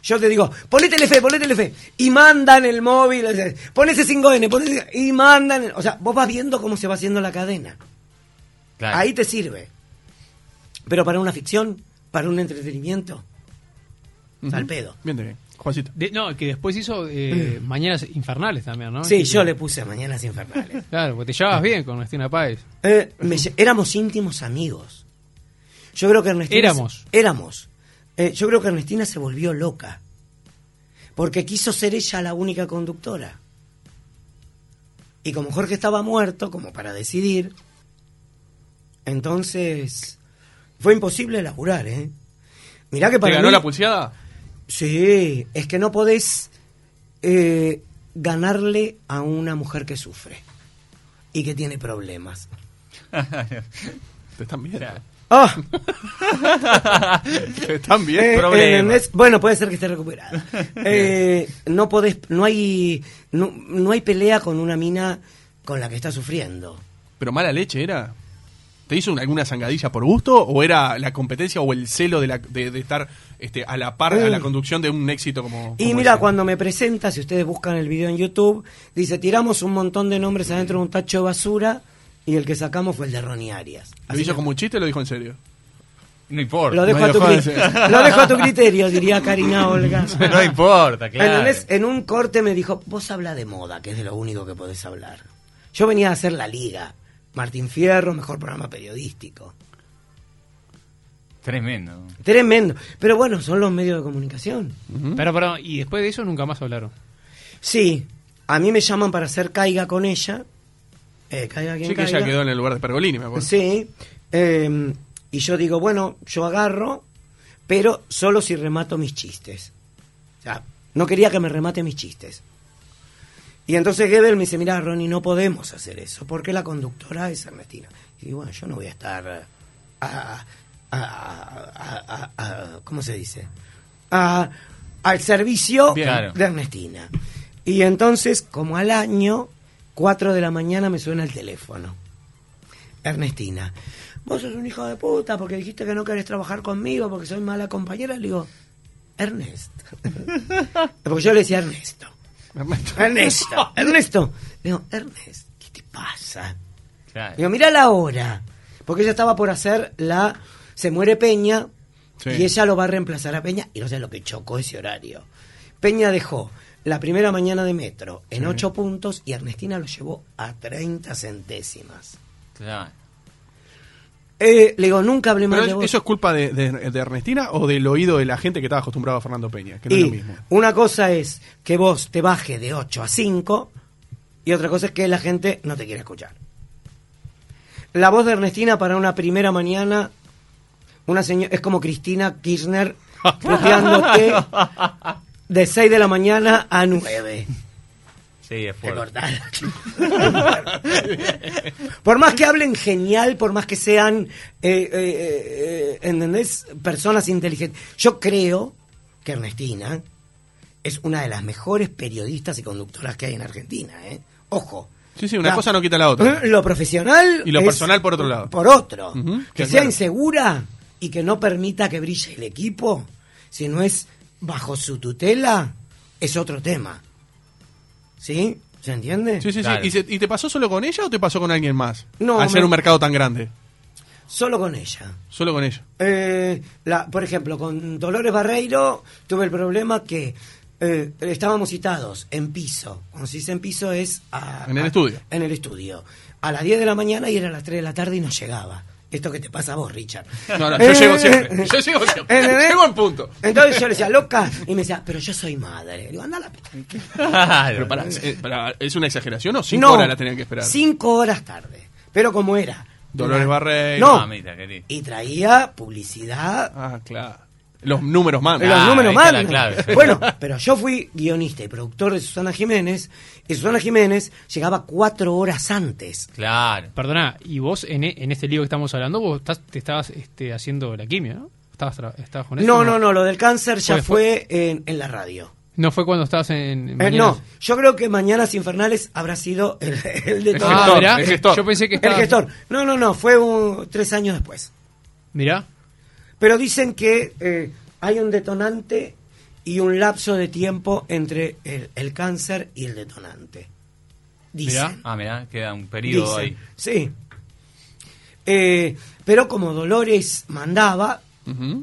yo te digo, ponle Telefe, ponle Telefe, y mandan el móvil, eh, pon ese 5N, pon ese- y mandan, o sea, vos vas viendo cómo se va haciendo la cadena. claro. Ahí te sirve. Pero para una ficción, para un entretenimiento, al pedo. Bien, bien. Juancito. De- no, que después hizo eh, Mañanas Infernales también, ¿no? Sí, yo le puse Mañanas Infernales. Claro, porque te llevabas bien con Ernestina Páez. Eh, me éramos íntimos amigos. Yo creo que Ernestina. Éramos. se- éramos. Eh, yo creo que Ernestina se volvió loca. Porque quiso ser ella la única conductora. Y como Jorge estaba muerto, como para decidir, entonces fue imposible laburar, ¿eh? Mirá que ¿Te para ganó mí- la pulseada? Sí, es que no podés eh, ganarle a una mujer que sufre y que tiene problemas. Te están viendo. ¡Ah! Te están Eh, viendo. Problemas. ¿entendés? Bueno, puede ser que esté recuperada. Eh, no podés, no hay, no, no hay pelea con una mina con la que está sufriendo. Pero mala leche era. ¿Te hizo una- alguna zangadilla por gusto? ¿O era la competencia o el celo de, la- de, de estar este, a la par, a la conducción de un éxito como. Y como mira, ese? cuando me presenta, si ustedes buscan el video en YouTube, dice, tiramos un montón de nombres adentro de un tacho de basura y el que sacamos fue el de Ronnie Arias. ¿Lo hizo que- como un chiste o lo dijo en serio? No importa. Lo dejo, No a tu lo cri- jodas. lo dejo a tu criterio, diría Karina Olga. No importa, claro. ¿Entendés? En un corte me dijo, vos habla de moda, que es de lo único que podés hablar. Yo venía a hacer la liga. Martín Fierro, mejor programa periodístico. Tremendo. Tremendo. Pero bueno, son los medios de comunicación. Pero, pero, y después de eso nunca más hablaron. Sí, a mí me llaman para hacer caiga con ella. Eh, caiga quien Sí, que caiga. ella quedó en el lugar de Pergolini, me acuerdo. Sí. eh, y yo digo, bueno, yo agarro, pero solo si remato mis chistes. O sea, no quería que me remate mis chistes. Y entonces Gebel me dice, mira, Ronnie, no podemos hacer eso, porque la conductora es Ernestina. Y digo, bueno, yo no voy a estar eh, a, a- a- a- a- ¿cómo se dice? A- al servicio Bien. De Ernestina. Y entonces, como al año, 4 de la mañana me suena el teléfono. Ernestina, vos sos un hijo de puta porque dijiste que no querés trabajar conmigo porque soy mala compañera. Le digo, Ernest. porque yo le decía Ernesto. Ernesto. Ernesto, Ernesto. Le digo, Ernest, ¿qué te pasa? Claro. Digo, mira la hora. Porque ella estaba por hacer la. Se muere Peña Sí. y ella lo va a reemplazar a Peña. Y no sé lo que chocó ese horario. Peña dejó la primera mañana de metro en 8 puntos y Ernestina lo llevó a 30 centésimas. Claro. Eh, le digo, nunca hablé mal de Pero vos. ¿Eso es culpa de, de- de Ernestina o del oído de la gente que estaba acostumbrado a Fernando Peña? Que no es y lo mismo. una cosa es que vos te bajes de 8 a 5 y otra cosa es que la gente no te quiere escuchar. La voz de Ernestina para una primera mañana, una señora, es como Cristina Kirchner puteándote de 6 de la mañana a 9. Sí, es Te fuerte. por más que hablen genial, por más que sean, eh, eh, eh, ¿entendés? Personas inteligentes. Yo creo que Ernestina es una de las mejores periodistas y conductoras que hay en Argentina, ¿eh? Ojo. Sí, sí, una La- cosa no quita la otra. Lo profesional. Y lo personal por otro lado. Por otro. Que que sea claro. insegura y que no permita que brille el equipo, si no es bajo su tutela, es otro tema. ¿Sí? ¿Se entiende? Sí, sí, sí. ¿Y, se- y te pasó solo con ella o te pasó con alguien más? No, Al ser me- un mercado tan grande. Solo con ella. Solo con ella. Eh, la, por ejemplo, con Dolores Barreiro tuve el problema que Eh, estábamos citados en piso. Cuando se dice en piso es... a- En el a- estudio. En el estudio. A las 10 de la mañana y era a las 3 de la tarde y no llegaba. Esto que te pasa a vos, Richard. No, no, yo Eh, llego siempre. eh, Yo llego siempre. ¿entendés? Llego en punto. Entonces yo le decía, loca, y me decía, pero yo soy madre. Digo, anda a la p-". Pero pará, eh, pará, ¿es una exageración o cinco No, horas la tenían que esperar? Cinco horas tarde. Pero como era. Dolores Barreiro. No. Mamita querida. Y traía publicidad. Ah, claro. Los números mandan. los Ah, números ahí está la mandan. clave, sí. Bueno, pero yo fui guionista y productor de Susana Jiménez. Y Susana Jiménez llegaba cuatro horas antes. Claro. Perdona, y vos en, e- en este lío que estamos hablando, vos estás- te estabas este, haciendo la quimio, ¿no? ¿Estabas, tra- estabas con eso? No, no, no, lo del cáncer ya Fue- fue en, en la radio. ¿No fue cuando estabas en... en Eh, Mañanas? no, yo creo que Mañanas Infernales habrá sido el, el de El todo. Ah, gestor, mirá, el gestor. yo pensé que El estaba... gestor. No, no, no, fue un- tres años después. Mirá, Pero dicen que eh, hay un detonante y un lapso de tiempo entre el, el cáncer y el detonante. Dicen. Mirá. Ah, mirá, queda un periodo dicen. ahí. Sí. Eh, pero como Dolores mandaba,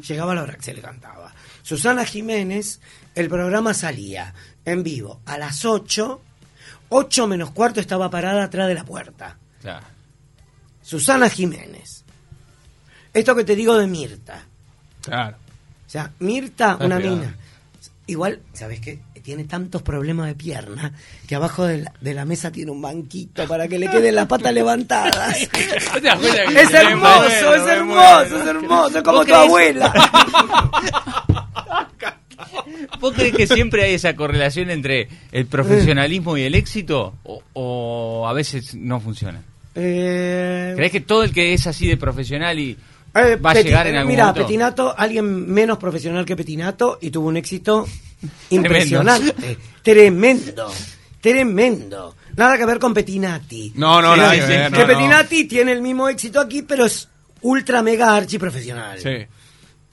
llegaba la hora que se le cantaba. Susana Jiménez, el programa salía en vivo a las 8, 8 menos cuarto estaba parada atrás de la puerta. Claro. Susana Jiménez. Esto que te digo de Mirta. Claro. O sea, Mirta, una cuidado. mina. Igual, ¿sabes qué? Tiene tantos problemas de pierna que abajo de la, de la mesa tiene un banquito para que le queden las patas levantadas. ¿No te das cuenta que- Es hermoso, es hermoso, es hermoso, es como ¿Vos tu abuela. ¿Vos crees que siempre hay esa correlación entre el profesionalismo y el éxito? ¿O, o a veces no funciona? Eh, ¿Crees que todo el que es así de profesional y eh, va a Peti- llegar en algún Mira, momento? Petinato, alguien menos profesional que Petinato y tuvo un éxito impresionante. Tremendo. Tremendo. Nada que ver con Petinati. No, no, Sí, nada que ver, Que no, no. Petinati tiene el mismo éxito aquí, pero es ultra mega archi profesional. Sí.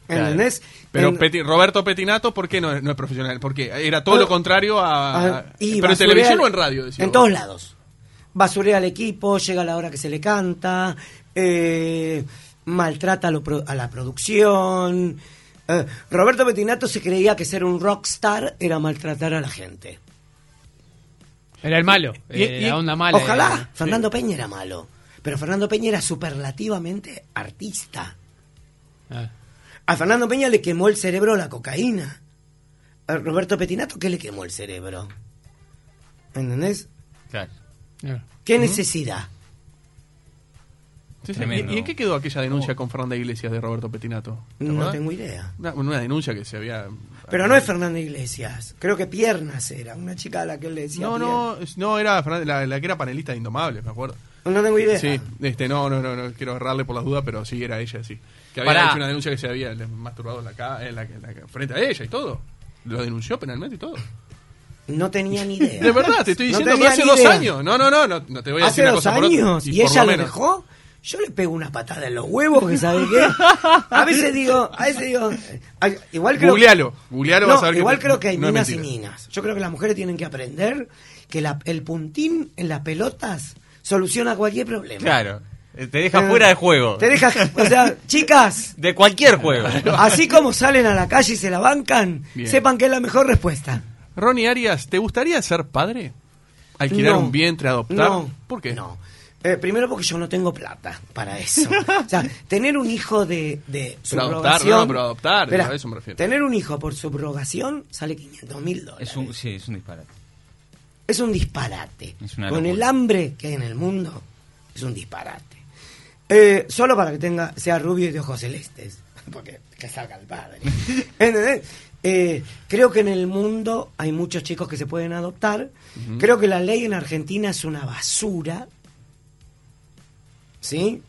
¿Entendés? Pero En- Peti- Roberto Petinato, ¿por qué no es, no es profesional? Porque era todo Ah, lo contrario a... Ah, y ¿Pero en televisión o en radio? decís En todos lados. Basurea al equipo, llega a la hora que se le canta, eh, maltrata a, lo pro- a la producción. Eh, Roberto Petinato se creía que ser un rockstar era maltratar a la gente. era el malo, Y- eh, y- la onda mala. Ojalá, eh. Fernando Peña era malo, pero Fernando Peña era superlativamente artista. Ah. A Fernando Peña le quemó el cerebro la cocaína. A Roberto Petinato, ¿qué le quemó el cerebro? ¿Entendés? Claro. Claro. ¿Qué necesidad? Sí, sí. Tremendo. ¿Y, en qué quedó aquella denuncia con Fernanda Iglesias de Roberto Petinato? ¿Te No acordás? tengo idea. Una, una denuncia que se había... Pero no es Fernanda Iglesias. Creo que Piernas era, una chica a la que él le decía. No, no, no, era Fernanda- la, la que era panelista de Indomables, me acuerdo. No tengo idea. Sí, este, no, no, no, no quiero agarrarle por las dudas, pero sí era ella, sí. Que había Pará. hecho una denuncia que se había masturbado en la, en la, en la- frente a ella y todo. Lo denunció penalmente y todo. No tenía ni idea. De verdad, te estoy No diciendo que hace dos años. No, no, no, no, no te voy a Hace decir una dos cosa por otra. años. ¿Y, por ella lo menos. dejó? Yo le pego una patada en los huevos, que sabe qué. A veces digo, a veces digo, igual creo Googlealo, googlealo, No, vas a ver que igual te- creo que hay no minas y minas. Yo creo que las mujeres tienen que aprender que la- el puntín en las pelotas soluciona cualquier problema. Claro. Eh, Te deja Eh, fuera de juego. Te deja, o sea, chicas, De cualquier juego. así como salen a la calle y se la bancan, Bien. sepan que es la mejor respuesta. Ronnie Arias, ¿te gustaría ser padre? ¿Alquilar No. un vientre, adoptar? No. ¿Por qué? No. Eh, primero porque yo no tengo plata para eso. o sea, tener un hijo de, de Pero adoptar, no, pero adoptar, Esperá, a eso me refiero. Tener un hijo por subrogación sale 500 mil dólares. Es un, sí, es un disparate. Es un disparate. Es una Con el hambre que hay en el mundo, es un disparate. Eh, solo para que tenga sea rubio y de ojos celestes. Porque que salga el padre. ¿Entendés? Eh, creo que en el mundo hay muchos chicos que se pueden adoptar. Creo que la ley en Argentina es una basura. ¿Sí?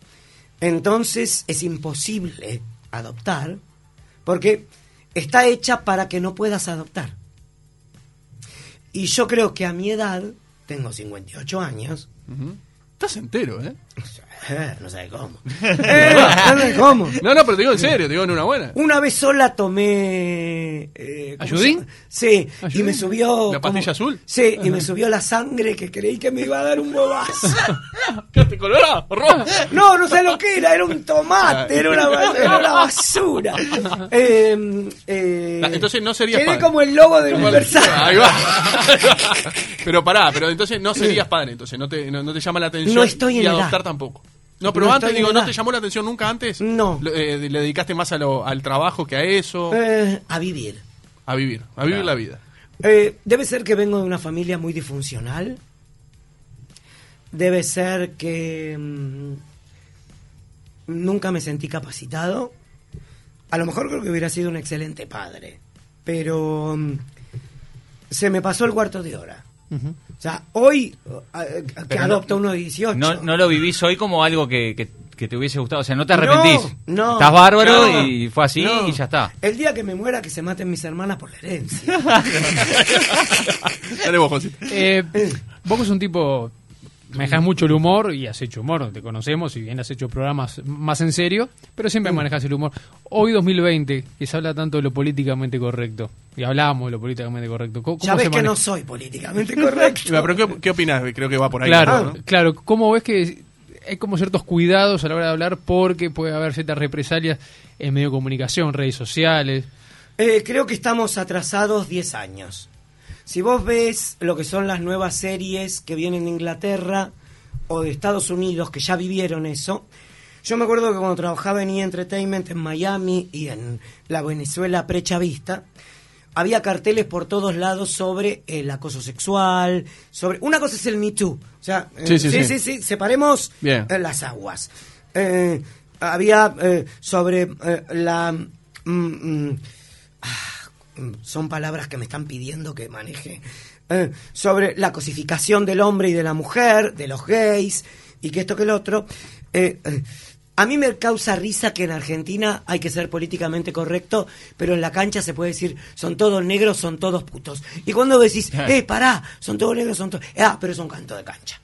Entonces es imposible adoptar porque está hecha para que no puedas adoptar. Y yo creo que a mi edad, tengo 58 años. Estás entero, ¿eh? Eh, no sabe cómo. Eh, no sabe cómo. No, no, pero te digo en serio, te digo en una buena. Una vez sola tomé. Eh, ¿cómo ¿Ayudín? Sí, y me subió. ¿La pastilla azul? Sí, y me subió la sangre que creí que me iba a dar un bobazo. ¿Qué te colorado? Rojo. No, no sé lo que era, era un tomate, era una, era una basura. Eh, eh, Ah, entonces no padre. como el logo del Universal. Ahí va. pero pará, pero entonces no serías padre, entonces no te, no, no te llama la atención. No estoy en y edad. adoptar tampoco. No, pero No antes digo, ¿no te llamó la atención nunca antes? No. Eh, le dedicaste más a lo- al trabajo que a eso, Eh, a vivir. a vivir, a vivir la vida. Eh, debe ser que vengo de una familia muy disfuncional. Debe ser que mm, nunca me sentí capacitado. A lo mejor creo que hubiera sido un excelente padre. Pero mm, se me pasó el cuarto de hora. O sea, hoy eh, que Pero adopta no- uno de 18. No, no lo vivís hoy como algo que, que- que te hubiese gustado. O sea, no te arrepentís. No, no. Estás bárbaro No, y fue así no. y ya está. El día que me muera, que se maten mis hermanas por la herencia. Dale vos, José. Eh, vos sos un tipo. Manejas mucho el humor y has hecho humor, te conocemos y bien has hecho programas más en serio, pero siempre manejas el humor. Hoy 2020, que se habla tanto de lo políticamente correcto, y hablamos de lo políticamente correcto. ¿Cómo, ya cómo ves que no soy políticamente correcto. Pero ¿qué, qué opinás? Creo que va por ahí. Claro, ¿no? claro. ¿Cómo ves que hay como ciertos cuidados a la hora de hablar porque puede haber ciertas represalias en medio de comunicación, redes sociales? Eh, creo que estamos atrasados 10 años. Si vos ves lo que son las nuevas series que vienen de Inglaterra o de Estados Unidos, que ya vivieron eso, yo me acuerdo que cuando trabajaba en E! Entertainment en Miami y en la Venezuela prechavista, había carteles por todos lados sobre el acoso sexual, sobre... Una cosa es el Me Too, o sea, eh, Sí, sí, sí, separemos Bien. eh, las aguas. Eh, había eh, sobre eh, la... mm, mm, mm, son palabras que me están pidiendo que maneje, eh, sobre la cosificación del hombre y de la mujer, de los gays, y que esto que el otro. Eh, eh, a mí me causa risa que en Argentina hay que ser políticamente correcto, pero en la cancha se puede decir, son todos negros, son todos putos. Y cuando decís, eh, pará, son todos negros, son todos... Ah, pero es un canto de cancha.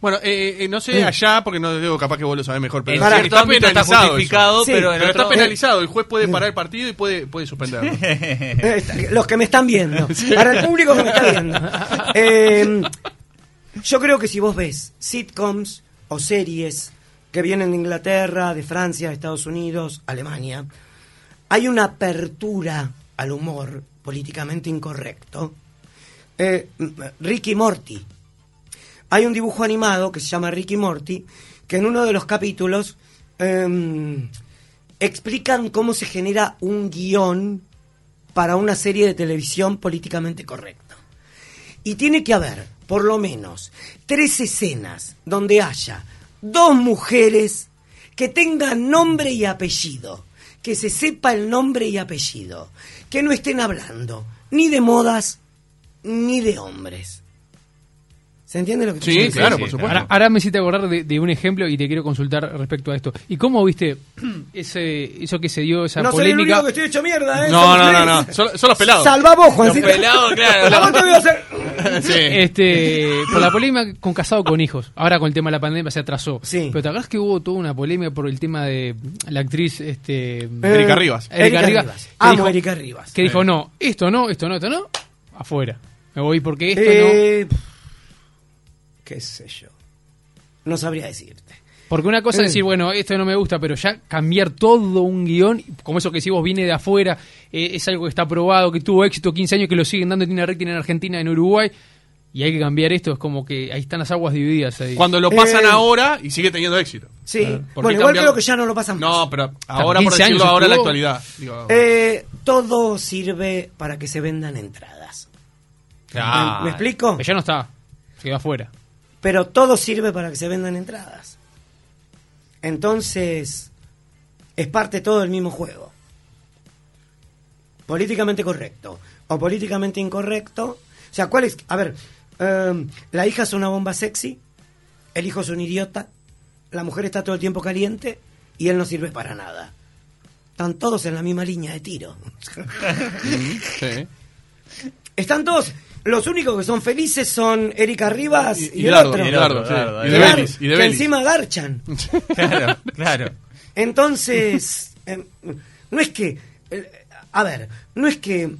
Bueno, eh, eh, no sé allá, porque no digo capaz que vos lo sabés mejor, pero En cierto está penalizado eso. justificado, Sí, pero en Pero otro... está penalizado, el juez puede parar el partido y puede, puede suspenderlo. Eh, Los que me están viendo. Para el público que me está viendo. Eh, yo creo que si vos ves sitcoms o series que vienen de Inglaterra, de Francia, de Estados Unidos, Alemania, hay una apertura al humor políticamente incorrecto. Eh, Ricky Morty. Hay un dibujo animado que se llama Ricky Morty, que en uno de los capítulos em, explican cómo se genera un guion para una serie de televisión políticamente correcta. Y tiene que haber, por lo menos, tres escenas donde haya dos mujeres que tengan nombre y apellido, que se sepa el nombre y apellido, que no estén hablando ni de modas ni de hombres. ¿Se entiende lo que estoy Sí, claro, sí, por sí. supuesto. Ahora, ahora me hiciste acordar de, de un ejemplo y te quiero consultar respecto a esto. ¿Y cómo viste ese, eso que se dio, esa No soy el polémica? único que estoy hecho mierda, ¿eh? No, no, no, no. Son, son los pelados. Salva vos, Juancito. Los pelados, claro. ¿A vos te voy a hacer? Sí. Este, por la polémica con casado con hijos. Ahora con el tema de la pandemia se atrasó. Sí. Pero te acuerdas que hubo toda una polémica por el tema de la actriz este Erika Rivas. Erika Rivas, Amo dijo- Erika Rivas. que dijo, "No, esto no, esto no, esto no, afuera. Me voy porque esto Eh, qué sé yo. No sabría decirte. no." Porque una cosa Eh. es decir, bueno, esto no me gusta, pero ya cambiar todo un guion, como eso que si vos viene de afuera, eh, es algo que está probado, que tuvo éxito 15 años, que lo siguen dando en Tina Rectin en Argentina, en Uruguay, y hay que cambiar esto, es como que ahí están las aguas divididas ahí. Cuando lo pasan Eh. ahora y sigue teniendo éxito. Sí. ¿Por Bueno, igual creo que ya no lo pasan más. No, pero ahora por 15 años decirlo ahora en la actualidad. Digo, Eh, todo sirve para que se vendan entradas. Ah, ¿Me, me explico? Que ya no está, se quedó afuera. Pero todo sirve para que se vendan entradas. Entonces, es parte todo del mismo juego. Políticamente correcto o políticamente incorrecto. O sea, ¿cuál es? A ver, em, la hija es una bomba sexy, el hijo es un idiota, la mujer está todo el tiempo caliente y él no sirve para nada. Están todos en la misma línea de tiro. sí. Están todos. Los únicos que son felices son Erika Rivas y, Y, y el otro. y sí. Y de Claro, Belis, y de que Belis. encima garchan. Claro, claro. Entonces, em, no es que, eh, a ver, no es que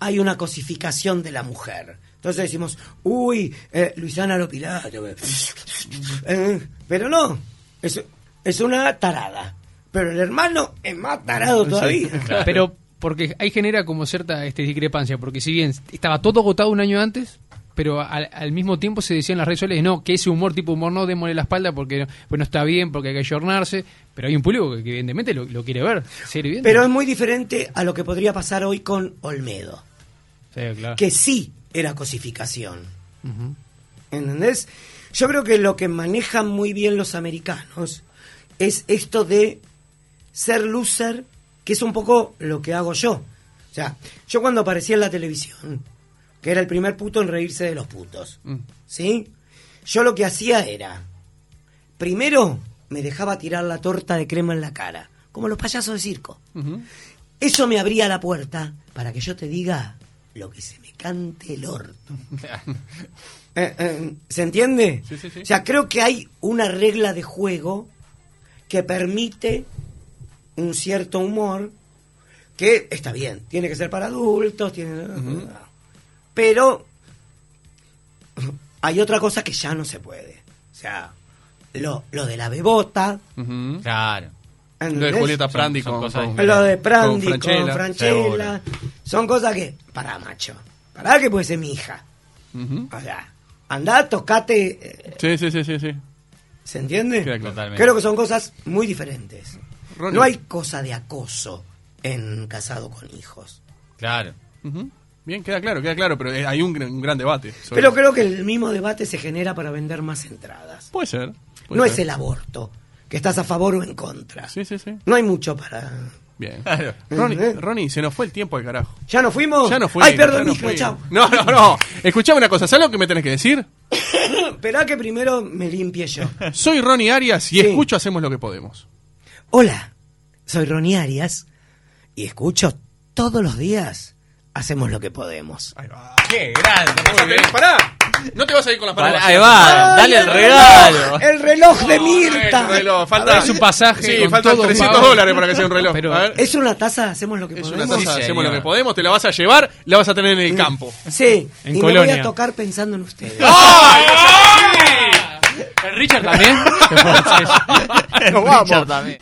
hay una cosificación de la mujer. Entonces decimos, uy, eh, Luisana Lopilato. eh, eh, pero no, es, es una tarada. Pero el hermano es más tarado todavía. Pero porque ahí genera como cierta este, discrepancia, porque si bien estaba todo agotado un año antes, pero al, al mismo tiempo se decía en las redes sociales, no, que ese humor tipo humor no, démosle la espalda porque pues no está bien, porque hay que ayornarse, pero hay un público que, evidentemente lo, lo quiere ver. Pero es muy diferente a lo que podría pasar hoy con Olmedo, Sí, claro. que sí era cosificación. ¿Entendés? Yo creo que lo que manejan muy bien los americanos es esto de ser loser, que es un poco lo que hago yo. O sea, yo cuando aparecía en la televisión, que era el primer puto en reírse de los putos, Mm. ¿sí? Yo lo que hacía era, primero me dejaba tirar la torta de crema en la cara, como los payasos de circo. Eso me abría la puerta para que yo te diga lo que se me cante el orto. Eh, eh, ¿Se entiende? Sí, sí, sí. O sea, creo que hay una regla de juego que permite un cierto humor que está bien, tiene que ser para adultos, tiene... pero hay otra cosa que ya no se puede. O sea, lo, lo de la bebota. Claro. Lo de. Julieta Son- Prandi son con, cosas con- lo de Prandi con con Franchella. Son cosas que, para macho, para que puede ser mi hija. Ujú. O sea, andá, tocate, eh, Sí, sí, sí, sí, sí. ¿se entiende? Creo que son cosas muy diferentes. Ronnie. No hay cosa de acoso en casado con hijos. Claro. Bien, queda claro, queda claro, pero eh, hay un, gran- un gran debate. sobre Pero eso. creo que el mismo debate se genera para vender más entradas. Puede ser. puede No ser. es el aborto, que estás a favor o en contra. Sí, sí, sí. No hay mucho para... Bien. Claro. Ronnie, ¿Eh? Ronnie, se nos fue el tiempo al carajo. ¿Ya nos fuimos? Ya no fue. Ay, perdón, no fue. chao. No, no, no. Escuchame una cosa, ¿sabes lo que me tenés que decir? Esperá que primero me limpie yo. Soy Ronnie Arias y Sí. escucho Hacemos lo que podemos. Hola, soy Ronnie Arias y escucho todos los días Hacemos lo que podemos. Ahí va. ¡Qué grande! Muy bien. Pará. No te vas a ir con la palabra. ahí va, dale el regalo. El reloj de Mirta. reloj, falta Es un pasaje Sí, faltan todo 300 pago. dólares para que sea un reloj. Pero- a ver. Es una taza, hacemos lo que Es una podemos. taza, Sí, hacemos lo que podemos, te la vas a llevar, la vas a tener en el campo. Sí, En y me voy Colonia. a tocar pensando en ustedes. ¿El Richard también? Vamos. Richard también.